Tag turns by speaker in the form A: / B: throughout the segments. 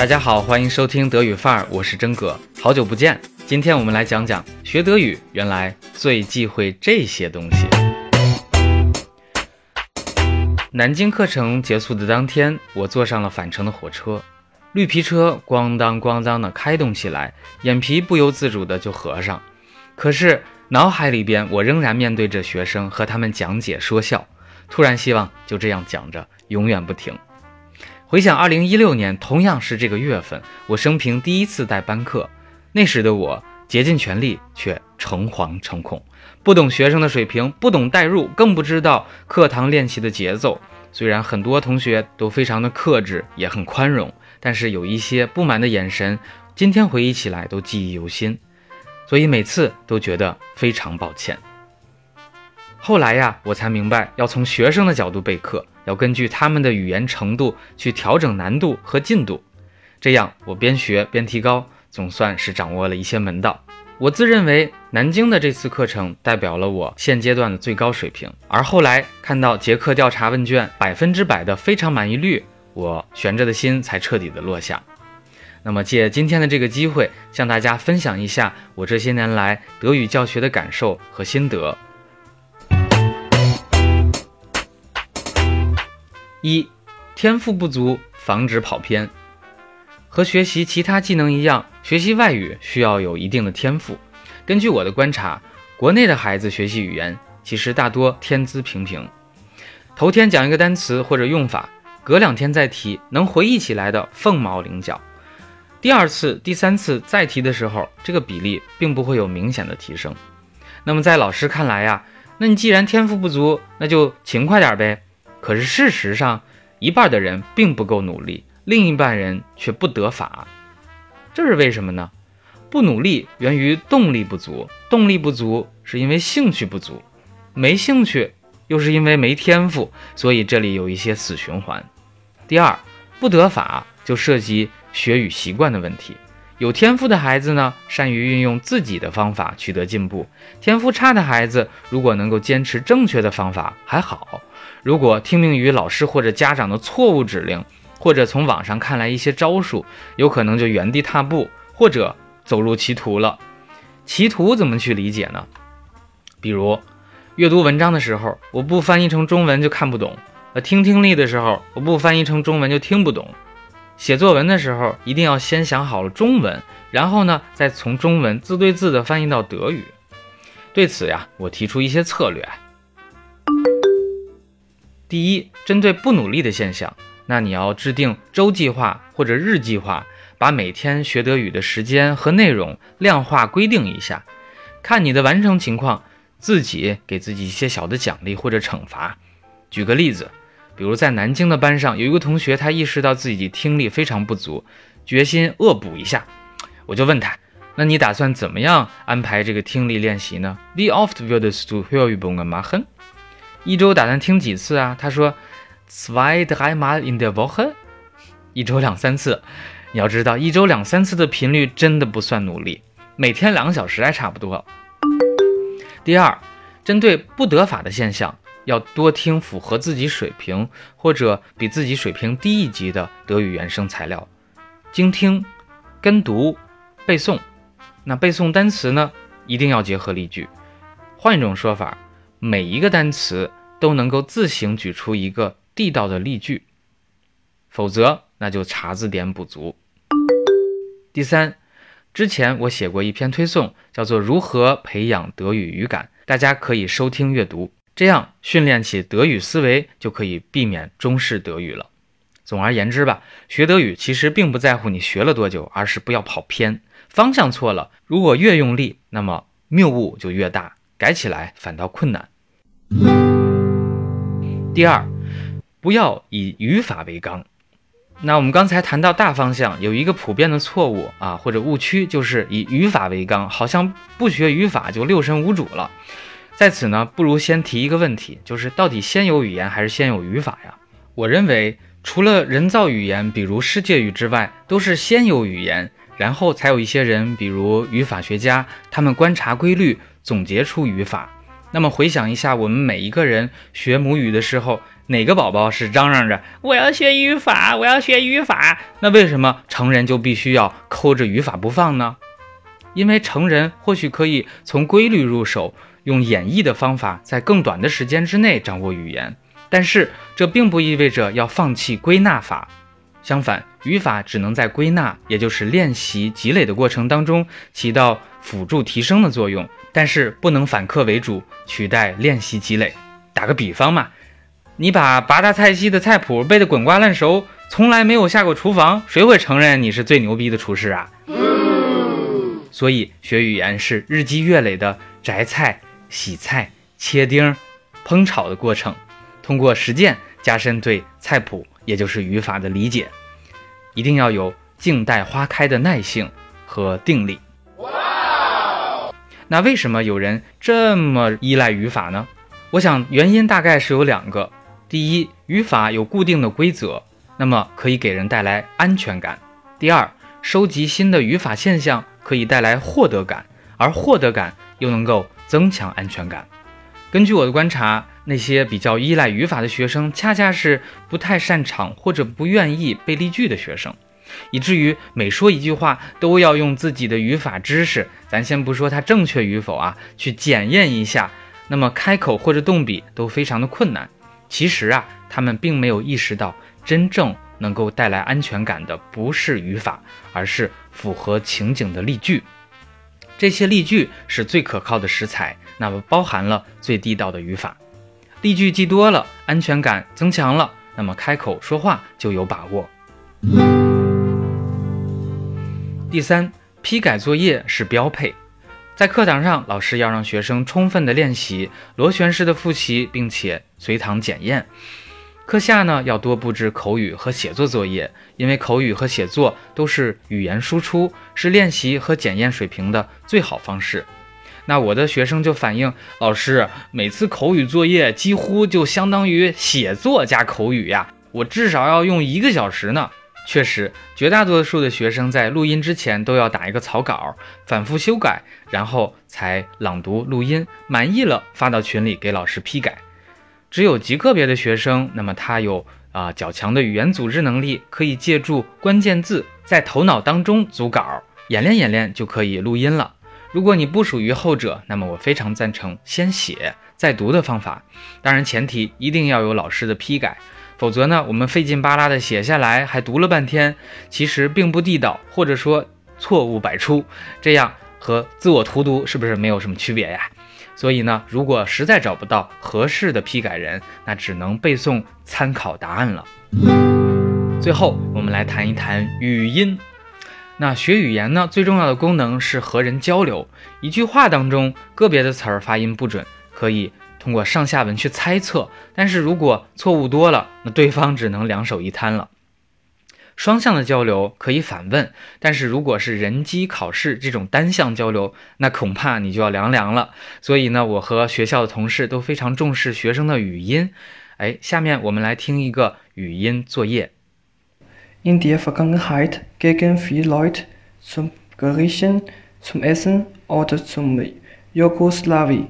A: 大家好，欢迎收听德语范儿，我是真哥，好久不见。今天我们来讲讲学德语，原来最忌讳这些东西。南京课程结束的当天，我坐上了返程的火车，绿皮车咣当咣当的开动起来，眼皮不由自主的就合上。可是脑海里边，我仍然面对着学生和他们讲解说笑，突然希望就这样讲着，永远不停。回想二零一六年，同样是这个月份，我生平第一次带班课。那时的我竭尽全力，却诚惶诚恐，不懂学生的水平，不懂代入，更不知道课堂练习的节奏。虽然很多同学都非常的克制，也很宽容，但是有一些不满的眼神，今天回忆起来都记忆犹新，所以每次都觉得非常抱歉。后来呀，我才明白，要从学生的角度备课。要根据他们的语言程度去调整难度和进度，这样我边学边提高，总算是掌握了一些门道。我自认为南京的这次课程代表了我现阶段的最高水平，而后来看到结课调查问卷百分之百的非常满意率，我悬着的心才彻底的落下。那么借今天的这个机会，向大家分享一下我这些年来德语教学的感受和心得。一，天赋不足，防止跑偏。和学习其他技能一样，学习外语需要有一定的天赋。根据我的观察，国内的孩子学习语言其实大多天资平平。头天讲一个单词或者用法，隔两天再提，能回忆起来的凤毛麟角。第二次、第三次再提的时候，这个比例并不会有明显的提升。那么在老师看来呀，那你既然天赋不足，那就勤快点呗。可是事实上，一半的人并不够努力，另一半人却不得法，这是为什么呢？不努力源于动力不足，动力不足是因为兴趣不足，没兴趣又是因为没天赋，所以这里有一些死循环。第二，不得法就涉及学与习惯的问题。有天赋的孩子呢，善于运用自己的方法取得进步；天赋差的孩子，如果能够坚持正确的方法还好；如果听命于老师或者家长的错误指令，或者从网上看来一些招数，有可能就原地踏步，或者走入歧途了。歧途怎么去理解呢？比如，阅读文章的时候，我不翻译成中文就看不懂；呃，听听力的时候，我不翻译成中文就听不懂。写作文的时候，一定要先想好了中文，然后呢，再从中文字对字的翻译到德语。对此呀，我提出一些策略。第一，针对不努力的现象，那你要制定周计划或者日计划，把每天学德语的时间和内容量化规定一下，看你的完成情况，自己给自己一些小的奖励或者惩罚。举个例子。比如在南京的班上，有一个同学，他意识到自己听力非常不足，决心恶补一下。我就问他：“那你打算怎么样安排这个听力练习呢 we oft würdest du Hörübungen machen？一周打算听几次啊？他说：“Zwei, dreimal in der Woche。”一周两三次。你要知道，一周两三次的频率真的不算努力，每天两个小时还差不多。第二，针对不得法的现象。要多听符合自己水平或者比自己水平低一级的德语原声材料，精听、跟读、背诵。那背诵单词呢，一定要结合例句。换一种说法，每一个单词都能够自行举出一个地道的例句，否则那就查字典补足。第三，之前我写过一篇推送，叫做《如何培养德语语感》，大家可以收听阅读。这样训练起德语思维，就可以避免中式德语了。总而言之吧，学德语其实并不在乎你学了多久，而是不要跑偏方向错了。如果越用力，那么谬误就越大，改起来反倒困难。第二，不要以语法为纲。那我们刚才谈到大方向，有一个普遍的错误啊，或者误区，就是以语法为纲，好像不学语法就六神无主了。在此呢，不如先提一个问题，就是到底先有语言还是先有语法呀？我认为，除了人造语言，比如世界语之外，都是先有语言，然后才有一些人，比如语法学家，他们观察规律，总结出语法。那么回想一下，我们每一个人学母语的时候，哪个宝宝是嚷嚷着我要学语法，我要学语法？那为什么成人就必须要抠着语法不放呢？因为成人或许可以从规律入手，用演绎的方法，在更短的时间之内掌握语言。但是这并不意味着要放弃归纳法，相反，语法只能在归纳，也就是练习积累的过程当中起到辅助提升的作用，但是不能反客为主，取代练习积累。打个比方嘛，你把八大菜系的菜谱背得滚瓜烂熟，从来没有下过厨房，谁会承认你是最牛逼的厨师啊？所以学语言是日积月累的摘菜、洗菜、切丁、烹炒的过程。通过实践加深对菜谱，也就是语法的理解，一定要有静待花开的耐性和定力。哇！那为什么有人这么依赖语法呢？我想原因大概是有两个：第一，语法有固定的规则，那么可以给人带来安全感；第二，收集新的语法现象可以带来获得感，而获得感又能够增强安全感。根据我的观察。那些比较依赖语法的学生，恰恰是不太擅长或者不愿意背例句的学生，以至于每说一句话都要用自己的语法知识，咱先不说它正确与否啊，去检验一下。那么开口或者动笔都非常的困难。其实啊，他们并没有意识到，真正能够带来安全感的不是语法，而是符合情景的例句。这些例句是最可靠的食材，那么包含了最地道的语法。例句记多了，安全感增强了，那么开口说话就有把握。第三，批改作业是标配，在课堂上，老师要让学生充分的练习，螺旋式的复习，并且随堂检验。课下呢，要多布置口语和写作作业，因为口语和写作都是语言输出，是练习和检验水平的最好方式。那我的学生就反映，老师每次口语作业几乎就相当于写作加口语呀，我至少要用一个小时呢。确实，绝大多数的学生在录音之前都要打一个草稿，反复修改，然后才朗读录音，满意了发到群里给老师批改。只有极个别的学生，那么他有啊较强的语言组织能力，可以借助关键字在头脑当中组稿，演练演练就可以录音了。如果你不属于后者，那么我非常赞成先写再读的方法。当然，前提一定要有老师的批改，否则呢，我们费劲巴拉的写下来，还读了半天，其实并不地道，或者说错误百出，这样和自我荼毒是不是没有什么区别呀？所以呢，如果实在找不到合适的批改人，那只能背诵参考答案了。最后，我们来谈一谈语音。那学语言呢，最重要的功能是和人交流。一句话当中，个别的词儿发音不准，可以通过上下文去猜测。但是如果错误多了，那对方只能两手一摊了。双向的交流可以反问，但是如果是人机考试这种单向交流，那恐怕你就要凉凉了。所以呢，我和学校的同事都非常重视学生的语音。哎，下面我们来听一个语音作业。
B: In der Vergangenheit gingen viele Leute zum Griechen zum Essen oder zum Jugoslawi,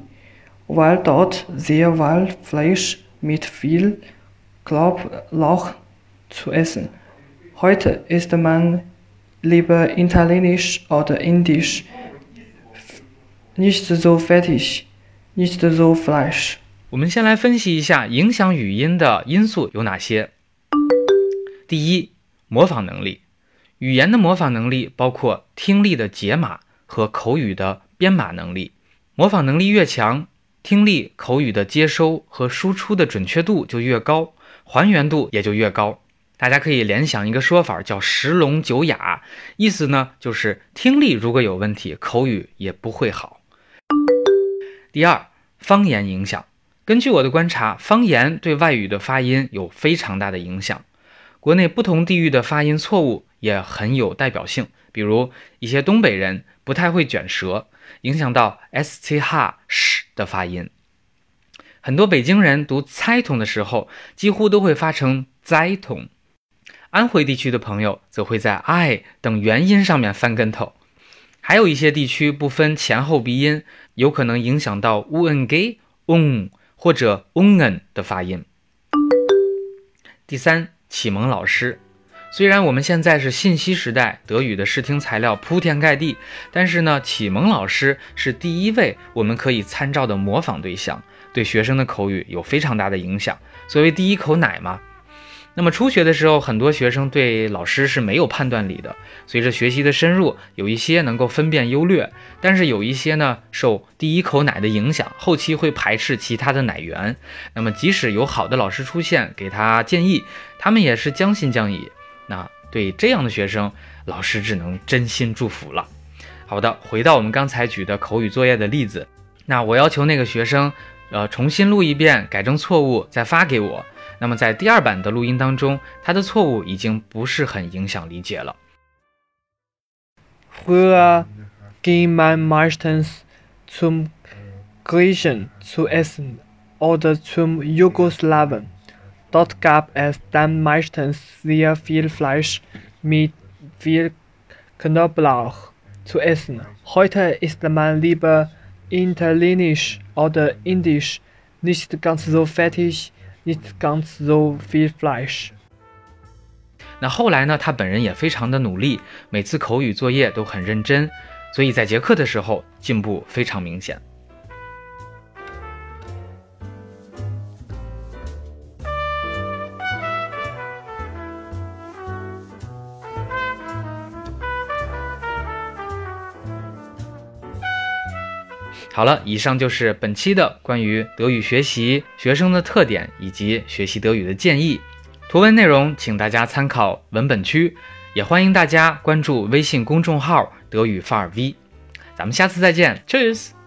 B: weil dort sehr viel Fleisch mit viel Knoblauch zu essen. Heute isst man lieber Italienisch oder Indisch, nicht so fettig, nicht so Fleisch.
A: 我们先来分析一下影响语音的因素有哪些。第一， 模仿能力，语言的模仿能力包括听力的解码和口语的编码能力。模仿能力越强，听力、口语的接收和输出的准确度就越高，还原度也就越高。大家可以联想一个说法，叫“十聋九哑”，意思呢就是听力如果有问题，口语也不会好。第二，方言影响。根据我的观察，方言对外语的发音有非常大的影响。国内不同地域的发音错误也很有代表性，比如一些东北人不太会卷舌，影响到 s t h sh 的发音。很多北京人读猜筒的时候，几乎都会发成栽筒。安徽地区的朋友则会在 i 等元音上面翻跟头。还有一些地区不分前后鼻音，有可能影响到 u n g u n 或者 ungen 的发音。第三，启蒙老师。虽然我们现在是信息时代，德语的视听材料铺天盖地，但是呢，启蒙老师是第一位我们可以参照的模仿对象，对学生的口语有非常大的影响。作为第一口奶嘛。那么初学的时候，很多学生对老师是没有判断力的。随着学习的深入，有一些能够分辨优劣，但是有一些呢，受第一口奶的影响，后期会排斥其他的奶源。那么即使有好的老师出现，给他建议，他们也是将信将疑。那对这样的学生，老师只能真心祝福了。好的，回到我们刚才举的口语作业的例子，那我要求那个学生，呃，重新录一遍，改正错误，再发给我。那么在第二版的录音当中，他的错误已经不是很影响理解了。
B: Früher ging man meistens zum Griechen zu essen oder zum Jugoslawen. Dort gab es dann meistens sehr viel Fleisch mit viel Knoblauch zu essen. Heute isst man lieber Italienisch oder Indisch, nicht ganz so fettig, it's got so few flash
A: 那后来呢？他本人也非常的努力，每次口语作业都很认真，所以在结课的时候进步非常明显。好了，以上就是本期的关于德语学习学生的特点以及学习德语的建议。图文内容请大家参考文本区，也欢迎大家关注微信公众号“德语范儿 V”。咱们下次再见，Cheers。